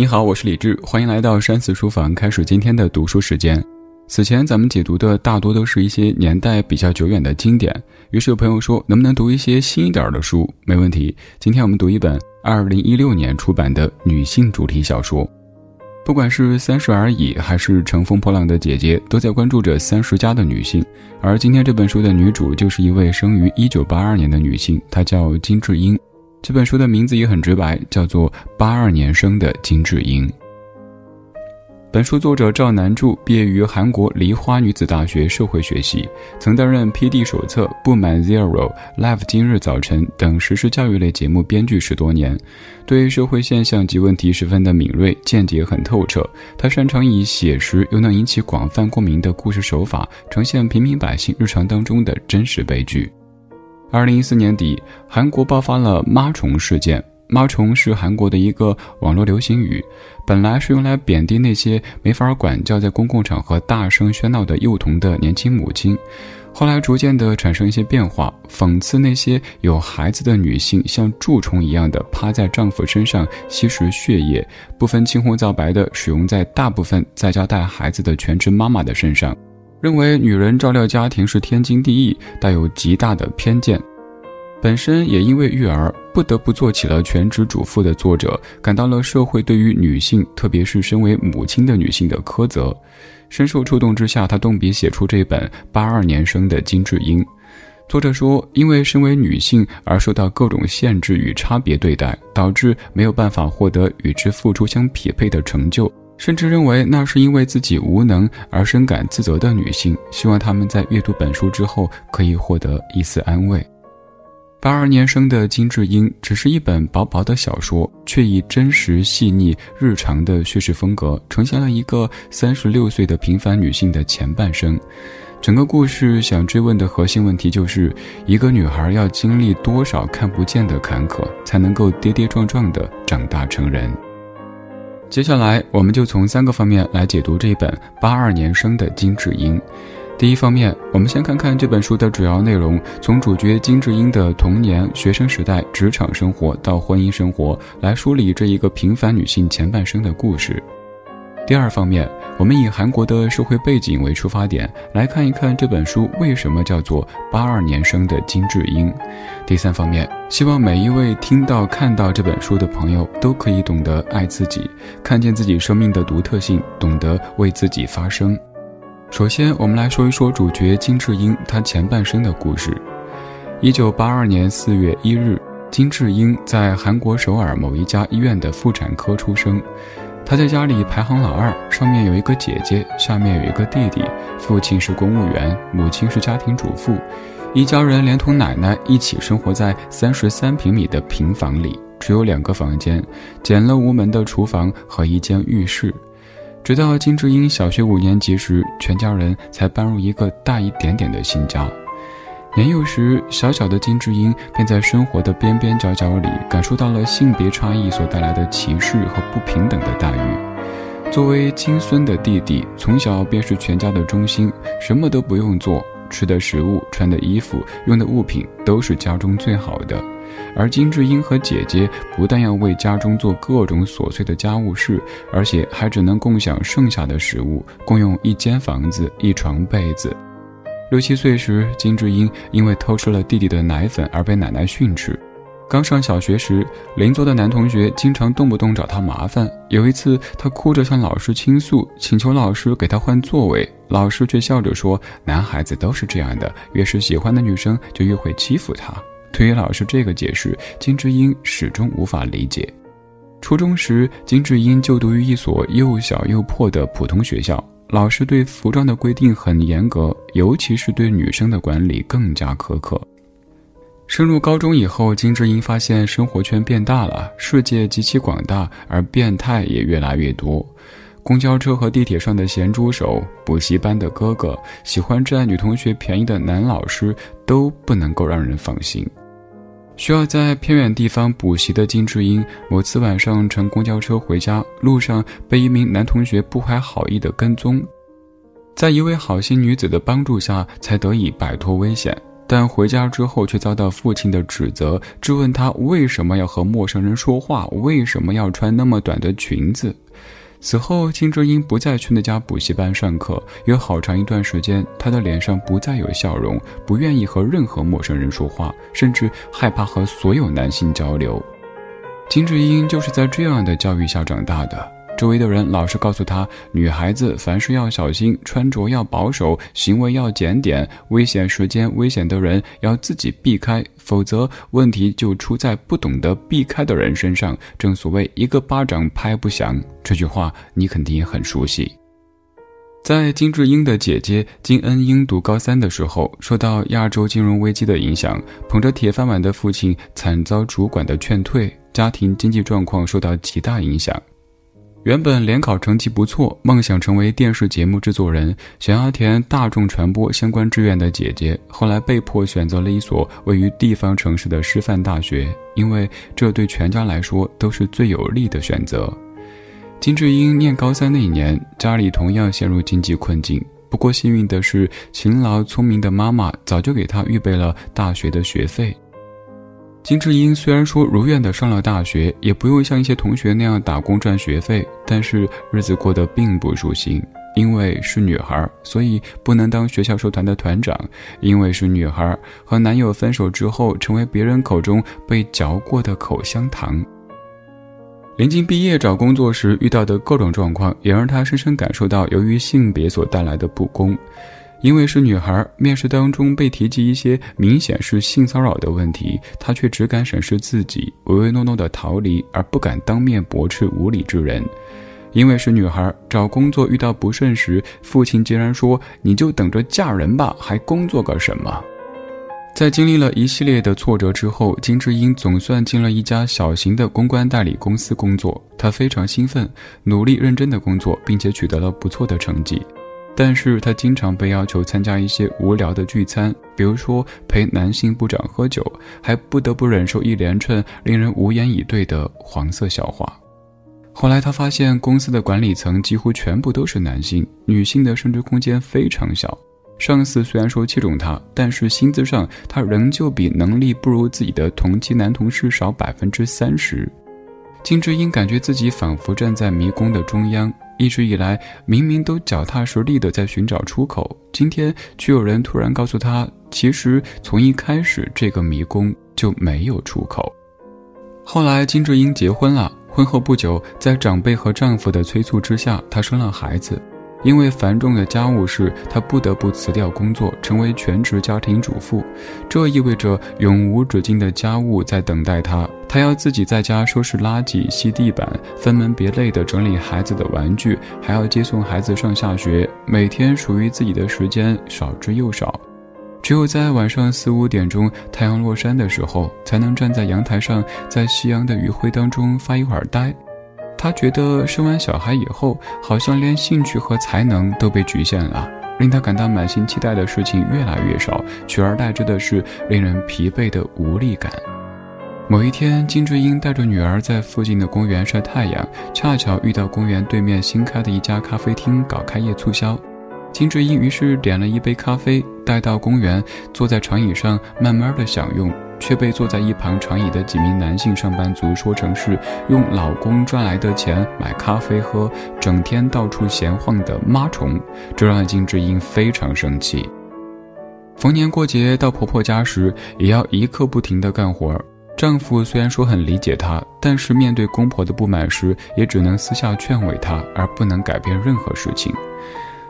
你好，我是李志，欢迎来到山寺书房，开始今天的读书时间。此前咱们解读的大多都是一些年代比较久远的经典，于是有朋友说，能不能读一些新一点的书？没问题，今天我们读一本二零一六年出版的女性主题小说。不管是三十而已，还是乘风破浪的姐姐，都在关注着三十加的女性。而今天这本书的女主就是一位生于一九八二年的女性，她叫金智英。这本书的名字也很直白，叫做《八二年生的金智英》。本书作者赵南柱毕业于韩国梨花女子大学社会学系，曾担任《P.D. 手册》《不满 Zero》《Live 今日早晨》等实时教育类节目编剧十多年，对社会现象及问题十分的敏锐，见解很透彻。他擅长以写实又能引起广泛共鸣的故事手法，呈现平民百姓日常当中的真实悲剧。二零一四年底，韩国爆发了“妈虫”事件。妈虫是韩国的一个网络流行语，本来是用来贬低那些没法管教、在公共场合大声喧闹的幼童的年轻母亲，后来逐渐的产生一些变化，讽刺那些有孩子的女性像蛀虫一样的趴在丈夫身上吸食血液，不分青红皂白的使用在大部分在家带孩子的全职妈妈的身上，认为女人照料家庭是天经地义，带有极大的偏见。本身也因为育儿不得不做起了全职主妇的作者，感到了社会对于女性，特别是身为母亲的女性的苛责，深受触动之下，他动笔写出这本八二年生的金智英。作者说，因为身为女性而受到各种限制与差别对待，导致没有办法获得与之付出相匹配的成就，甚至认为那是因为自己无能而深感自责的女性，希望他们在阅读本书之后可以获得一丝安慰。八二年生的金智英只是一本薄薄的小说，却以真实细腻、日常的叙事风格，呈现了一个三十六岁的平凡女性的前半生。整个故事想追问的核心问题就是：一个女孩要经历多少看不见的坎坷，才能够跌跌撞撞地长大成人？接下来，我们就从三个方面来解读这本八二年生的金智英。第一方面，我们先看看这本书的主要内容，从主角金智英的童年、学生时代、职场生活到婚姻生活，来梳理这一个平凡女性前半生的故事。第二方面，我们以韩国的社会背景为出发点，来看一看这本书为什么叫做八二年生的金智英。第三方面，希望每一位听到、看到这本书的朋友，都可以懂得爱自己，看见自己生命的独特性，懂得为自己发声。首先，我们来说一说主角金智英她前半生的故事。一九八二年四月一日，金智英在韩国首尔某一家医院的妇产科出生。他在家里排行老二，上面有一个姐姐，下面有一个弟弟。父亲是公务员，母亲是家庭主妇，一家人连同奶奶一起生活在三十三平米的平房里，只有两个房间，简陋无门的厨房和一间浴室。直到金智英小学五年级时，全家人才搬入一个大一点点的新家。年幼时，小小的金智英便在生活的边边角角里感受到了性别差异所带来的歧视和不平等的待遇。作为亲孙的弟弟，从小便是全家的中心，什么都不用做，吃的食物、穿的衣服、用的物品都是家中最好的。而金智英和姐姐不但要为家中做各种琐碎的家务事，而且还只能共享剩下的食物，共用一间房子、一床被子。六七岁时，金智英因为偷吃了弟弟的奶粉而被奶奶训斥。刚上小学时，邻座的男同学经常动不动找他麻烦。有一次，他哭着向老师倾诉，请求老师给他换座位，老师却笑着说：“男孩子都是这样的，越是喜欢的女生，就越会欺负他。”对于老师这个解释，金智英始终无法理解。初中时，金智英就读于一所又小又破的普通学校，老师对服装的规定很严格，尤其是对女生的管理更加苛刻。升入高中以后，金智英发现生活圈变大了，世界极其广大，而变态也越来越多。公交车和地铁上的咸猪手，补习班的哥哥，喜欢占女同学便宜的男老师，都不能够让人放心。需要在偏远地方补习的金智英，某次晚上乘公交车回家，路上被一名男同学不怀好意的跟踪，在一位好心女子的帮助下，才得以摆脱危险。但回家之后却遭到父亲的指责，质问他为什么要和陌生人说话，为什么要穿那么短的裙子。此后，金智英不再去那家补习班上课，有好长一段时间，她的脸上不再有笑容，不愿意和任何陌生人说话，甚至害怕和所有男性交流。金智英就是在这样的教育下长大的。周围的人老是告诉他，女孩子凡事要小心，穿着要保守，行为要检点，危险时间、危险的人要自己避开，否则问题就出在不懂得避开的人身上。正所谓一个巴掌拍不响，这句话你肯定也很熟悉。在金智英的姐姐金恩英读高三的时候，受到亚洲金融危机的影响，捧着铁饭碗的父亲惨遭主管的劝退，家庭经济状况受到极大影响。原本联考成绩不错，梦想成为电视节目制作人，想要填大众传播相关志愿的姐姐，后来被迫选择了一所位于地方城市的师范大学，因为这对全家来说都是最有利的选择。金智英念高三那一年，家里同样陷入经济困境。不过幸运的是，勤劳聪明的妈妈早就给她预备了大学的学费。金智英虽然说如愿的上了大学，也不用像一些同学那样打工赚学费，但是日子过得并不舒心。因为是女孩，所以不能当学校社团的团长；因为是女孩，和男友分手之后，成为别人口中被嚼过的口香糖。临近毕业找工作时遇到的各种状况，也让她深深感受到由于性别所带来的不公。因为是女孩，面试当中被提及一些明显是性骚扰的问题，她却只敢审视自己，唯唯诺诺的逃离，而不敢当面驳斥无理之人。因为是女孩，找工作遇到不顺时，父亲竟然说：“你就等着嫁人吧，还工作个什么？”在经历了一系列的挫折之后，金智英总算进了一家小型的公关代理公司工作。她非常兴奋，努力认真的工作，并且取得了不错的成绩。但是她经常被要求参加一些无聊的聚餐，比如说陪男性部长喝酒，还不得不忍受一连串令人无言以对的黄色笑话。后来她发现，公司的管理层几乎全部都是男性，女性的升职空间非常小。上司虽然说器重他，但是薪资上他仍旧比能力不如自己的同期男同事少百分之三十。金智英感觉自己仿佛站在迷宫的中央，一直以来明明都脚踏实地的在寻找出口，今天却有人突然告诉他，其实从一开始这个迷宫就没有出口。后来金智英结婚了，婚后不久，在长辈和丈夫的催促之下，她生了孩子。因为繁重的家务事，她不得不辞掉工作，成为全职家庭主妇。这意味着永无止境的家务在等待她。她要自己在家收拾垃圾、吸地板，分门别类的整理孩子的玩具，还要接送孩子上下学。每天属于自己的时间少之又少，只有在晚上四五点钟太阳落山的时候，才能站在阳台上，在夕阳的余晖当中发一会儿呆。她觉得生完小孩以后，好像连兴趣和才能都被局限了。令她感到满心期待的事情越来越少，取而代之的是令人疲惫的无力感。某一天，金智英带着女儿在附近的公园晒太阳，恰巧遇到公园对面新开的一家咖啡厅搞开业促销。金智英于是点了一杯咖啡，带到公园，坐在长椅上慢慢的享用。却被坐在一旁长椅的几名男性上班族说成是用老公赚来的钱买咖啡喝，整天到处闲晃的妈虫，这让金智英非常生气。逢年过节到婆婆家时，也要一刻不停地干活儿。丈夫虽然说很理解她，但是面对公婆的不满时，也只能私下劝慰她，而不能改变任何事情。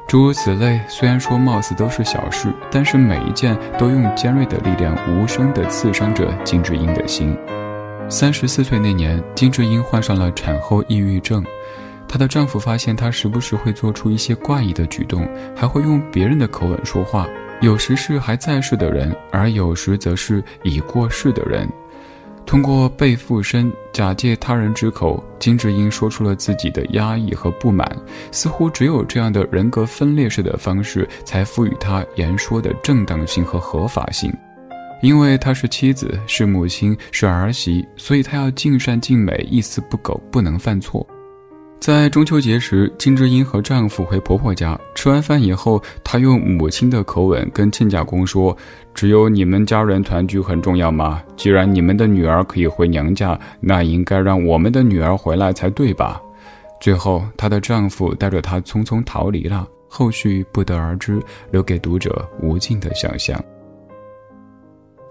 诸如此类，虽然说貌似都是小事，但是每一件都用尖锐的力量无声地刺伤着金智英的心。三十四岁那年，金智英患上了产后抑郁症，她的丈夫发现她时不时会做出一些怪异的举动，还会用别人的口吻说话，有时是还在世的人，而有时则是已过世的人。通过被附身，假借他人之口，金智英说出了自己的压抑和不满。似乎只有这样的人格分裂式的方式，才赋予他言说的正当性和合法性。因为他是妻子，是母亲，是儿媳，所以他要尽善尽美，一丝不苟，不能犯错。在中秋节时，金智英和丈夫回婆婆家吃完饭以后，她用母亲的口吻跟亲家公说：“只有你们家人团聚很重要吗？既然你们的女儿可以回娘家，那应该让我们的女儿回来才对吧？”最后，她的丈夫带着她匆匆逃离了，后续不得而知，留给读者无尽的想象。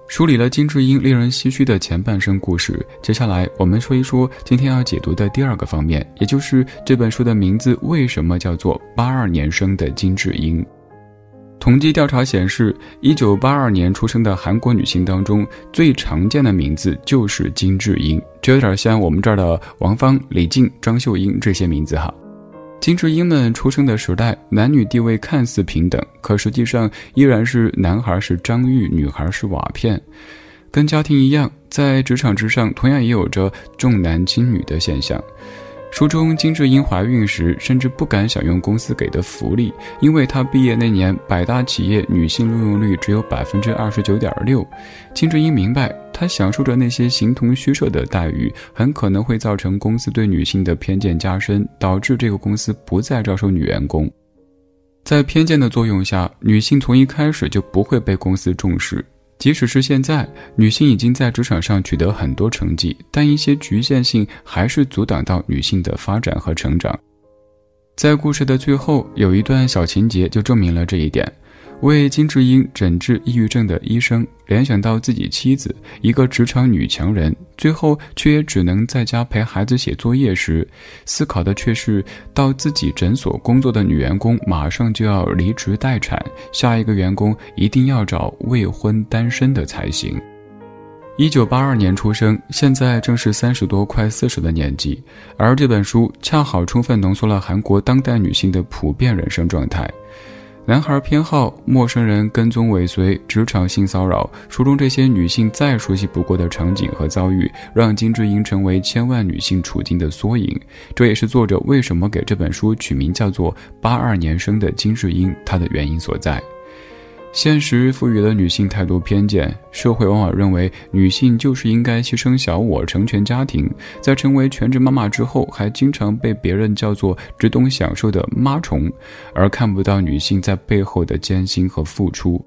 梳理了金智英令人唏嘘的前半生故事，接下来我们说一说今天要解读的第二个方面，也就是这本书的名字为什么叫做八二年生的金智英。统计调查显示，一九八二年出生的韩国女性当中，最常见的名字就是金智英，这有点像我们这儿的王芳、李静、张秀英这些名字哈。金智英们出生的时代，男女地位看似平等，可实际上依然是男孩是张玉，女孩是瓦片。跟家庭一样，在职场之上，同样也有着重男轻女的现象。书中，金智英怀孕时甚至不敢享用公司给的福利，因为她毕业那年百大企业女性录用率只有百分之二十九点六。金智英明白，她享受着那些形同虚设的待遇，很可能会造成公司对女性的偏见加深，导致这个公司不再招收女员工。在偏见的作用下，女性从一开始就不会被公司重视。即使是现在，女性已经在职场上取得很多成绩，但一些局限性还是阻挡到女性的发展和成长。在故事的最后，有一段小情节就证明了这一点。为金智英诊治抑郁症的医生联想到自己妻子，一个职场女强人，最后却也只能在家陪孩子写作业时，思考的却是到自己诊所工作的女员工马上就要离职待产，下一个员工一定要找未婚单身的才行。一九八二年出生，现在正是三十多快四十的年纪，而这本书恰好充分浓缩了韩国当代女性的普遍人生状态。男孩偏好陌生人跟踪尾随，职场性骚扰，书中这些女性再熟悉不过的场景和遭遇，让金智英成为千万女性处境的缩影。这也是作者为什么给这本书取名叫做《八二年生的金智英》她的原因所在。现实赋予了女性太多偏见，社会往往认为女性就是应该牺牲小我成全家庭，在成为全职妈妈之后，还经常被别人叫做只懂享受的妈虫，而看不到女性在背后的艰辛和付出。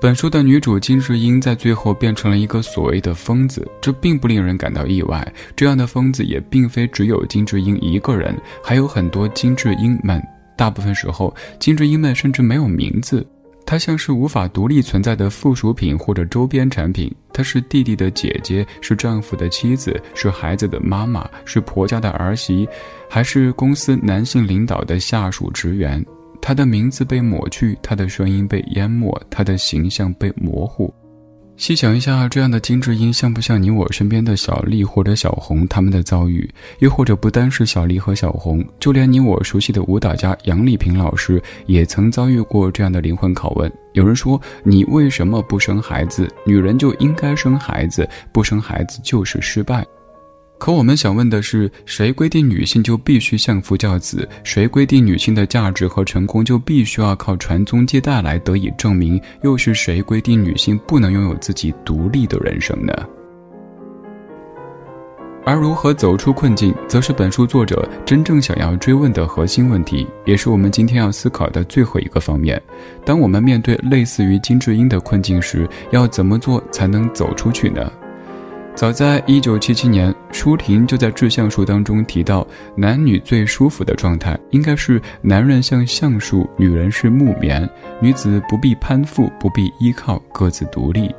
本书的女主金智英在最后变成了一个所谓的疯子，这并不令人感到意外。这样的疯子也并非只有金智英一个人，还有很多金智英们。大部分时候，金智英们甚至没有名字。她像是无法独立存在的附属品或者周边产品。她是弟弟的姐姐，是丈夫的妻子，是孩子的妈妈，是婆家的儿媳，还是公司男性领导的下属职员。他的名字被抹去，他的声音被淹没，他的形象被模糊。细想一下，这样的金智英像不像你我身边的小丽或者小红他们的遭遇？又或者不单是小丽和小红，就连你我熟悉的舞蹈家杨丽萍老师也曾遭遇过这样的灵魂拷问。有人说：“你为什么不生孩子？女人就应该生孩子，不生孩子就是失败。”可我们想问的是，谁规定女性就必须相夫教子？谁规定女性的价值和成功就必须要靠传宗接代来得以证明？又是谁规定女性不能拥有自己独立的人生呢？而如何走出困境，则是本书作者真正想要追问的核心问题，也是我们今天要思考的最后一个方面。当我们面对类似于金智英的困境时，要怎么做才能走出去呢？早在一九七七年，舒婷就在《志向树》当中提到，男女最舒服的状态应该是男人像橡树，女人是木棉，女子不必攀附，不必依靠，各自独立。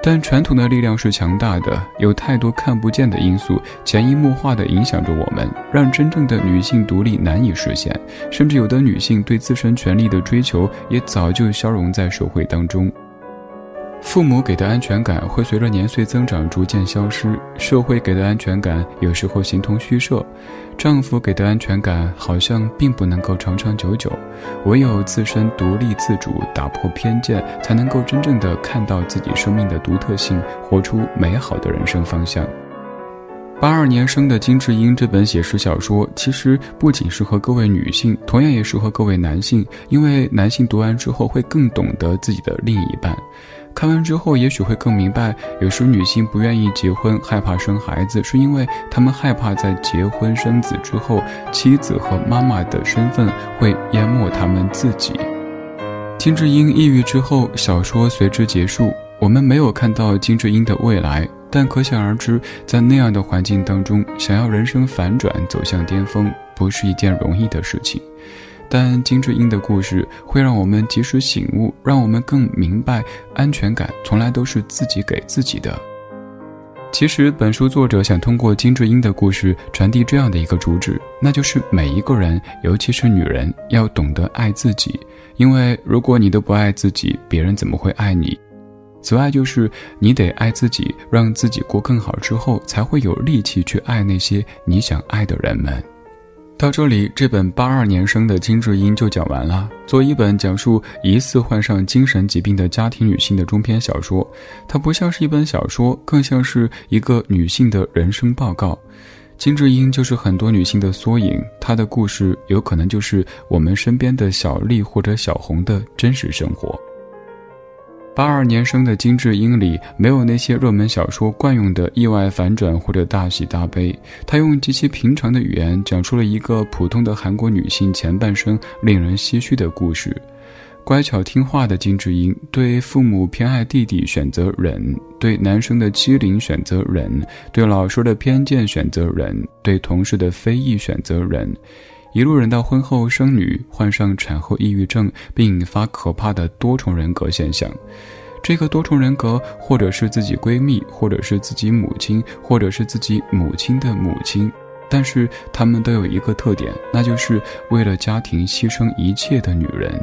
但传统的力量是强大的，有太多看不见的因素潜移默化地影响着我们，让真正的女性独立难以实现，甚至有的女性对自身权利的追求也早就消融在社会当中。父母给的安全感会随着年岁增长逐渐消失，社会给的安全感有时候形同虚设，丈夫给的安全感好像并不能够长长久久，唯有自身独立自主，打破偏见，才能够真正的看到自己生命的独特性，活出美好的人生方向。八二年生的金智英这本写实小说，其实不仅适合各位女性，同样也适合各位男性，因为男性读完之后会更懂得自己的另一半。看完之后，也许会更明白，有时女性不愿意结婚、害怕生孩子，是因为她们害怕在结婚生子之后，妻子和妈妈的身份会淹没她们自己。金智英抑郁之后，小说随之结束。我们没有看到金智英的未来，但可想而知，在那样的环境当中，想要人生反转、走向巅峰，不是一件容易的事情。但金智英的故事会让我们及时醒悟，让我们更明白，安全感从来都是自己给自己的。其实，本书作者想通过金智英的故事传递这样的一个主旨，那就是每一个人，尤其是女人，要懂得爱自己，因为如果你都不爱自己，别人怎么会爱你？此外，就是你得爱自己，让自己过更好之后，才会有力气去爱那些你想爱的人们。到这里，这本八二年生的金智英就讲完了。作为一本讲述疑似患上精神疾病的家庭女性的中篇小说，它不像是一本小说，更像是一个女性的人生报告。金智英就是很多女性的缩影，她的故事有可能就是我们身边的小丽或者小红的真实生活。八二年生的金智英里没有那些热门小说惯用的意外反转或者大喜大悲，她用极其平常的语言讲出了一个普通的韩国女性前半生令人唏嘘的故事。乖巧听话的金智英对父母偏爱弟弟选择忍，对男生的欺凌选择忍，对老师的偏见选择忍，对同事的非议选择忍。一路忍到婚后生女，患上产后抑郁症，并引发可怕的多重人格现象。这个多重人格，或者是自己闺蜜，或者是自己母亲，或者是自己母亲的母亲，但是她们都有一个特点，那就是为了家庭牺牲一切的女人。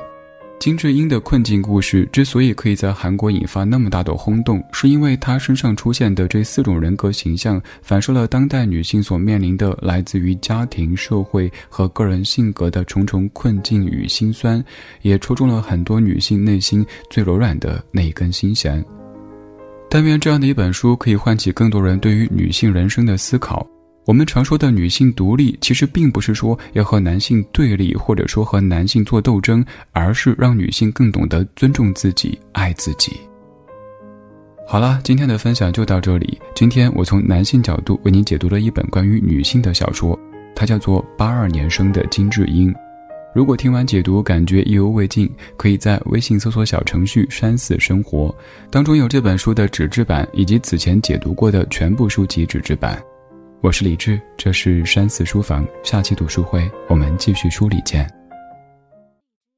金智英的困境故事之所以可以在韩国引发那么大的轰动，是因为她身上出现的这四种人格形象，反射了当代女性所面临的来自于家庭、社会和个人性格的重重困境与心酸，也戳中了很多女性内心最柔软的那一根心弦。但愿这样的一本书可以唤起更多人对于女性人生的思考。我们常说的女性独立，其实并不是说要和男性对立，或者说和男性做斗争，而是让女性更懂得尊重自己、爱自己。好了，今天的分享就到这里。今天我从男性角度为您解读了一本关于女性的小说，它叫做《八二年生的金智英》。如果听完解读感觉意犹未尽，可以在微信搜索小程序“山寺生活”，当中有这本书的纸质版以及此前解读过的全部书籍纸质版。我是李志，这是山寺书房。下期读书会，我们继续梳理见。